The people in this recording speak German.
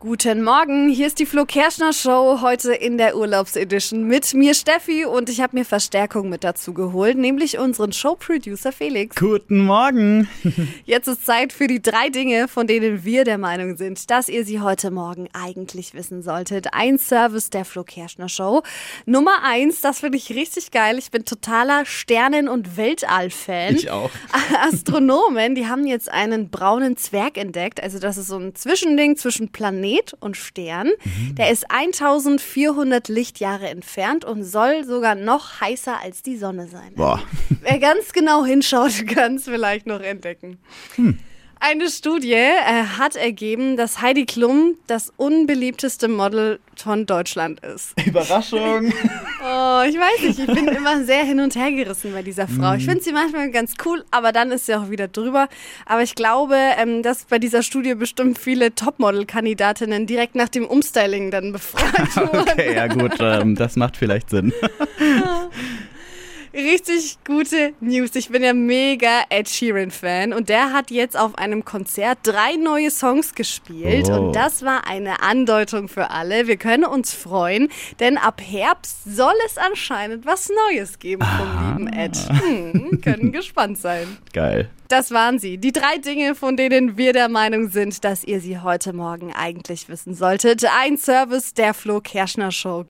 Guten Morgen, hier ist die Flo Kerschner Show, heute in der Urlaubsedition mit mir Steffi und ich habe mir Verstärkung mit dazu geholt, nämlich unseren Showproducer Felix. Guten Morgen. Jetzt ist Zeit für die drei Dinge, von denen wir der Meinung sind, dass ihr sie heute Morgen eigentlich wissen solltet. Ein Service der Flo Kerschner Show. Nummer eins, das finde ich richtig geil. Ich bin totaler Sternen- und Weltall-Fan. Ich auch. Astronomen, die haben jetzt einen braunen Zwerg entdeckt. Also das ist so ein Zwischending zwischen Planet und Stern. Mhm. Der ist 1400 Lichtjahre entfernt und soll sogar noch heißer als die Sonne sein. Boah. Wer ganz genau hinschaut, kann es vielleicht noch entdecken. Eine Studie äh, hat ergeben, dass Heidi Klum das unbeliebteste Model von Deutschland ist. Überraschung. Oh, ich weiß nicht, ich bin immer sehr hin und her gerissen bei dieser Frau. Ich finde sie manchmal ganz cool, aber dann ist sie auch wieder drüber. Aber ich glaube, ähm, dass bei dieser Studie bestimmt viele Topmodel-Kandidatinnen direkt nach dem Umstyling dann befragt wurden. Okay, ja gut, ähm, das macht vielleicht Sinn. Richtig gute News. Ich bin ja mega Ed Sheeran-Fan und der hat jetzt auf einem Konzert drei neue Songs gespielt Oh. und das war eine Andeutung für alle. Wir können uns freuen, denn ab Herbst soll es anscheinend was Neues geben vom lieben Ed. Hm, können gespannt sein. Geil. Das waren sie. Die drei Dinge, von denen wir der Meinung sind, dass ihr sie heute Morgen eigentlich wissen solltet. Ein Service der Flo Kerschner Show.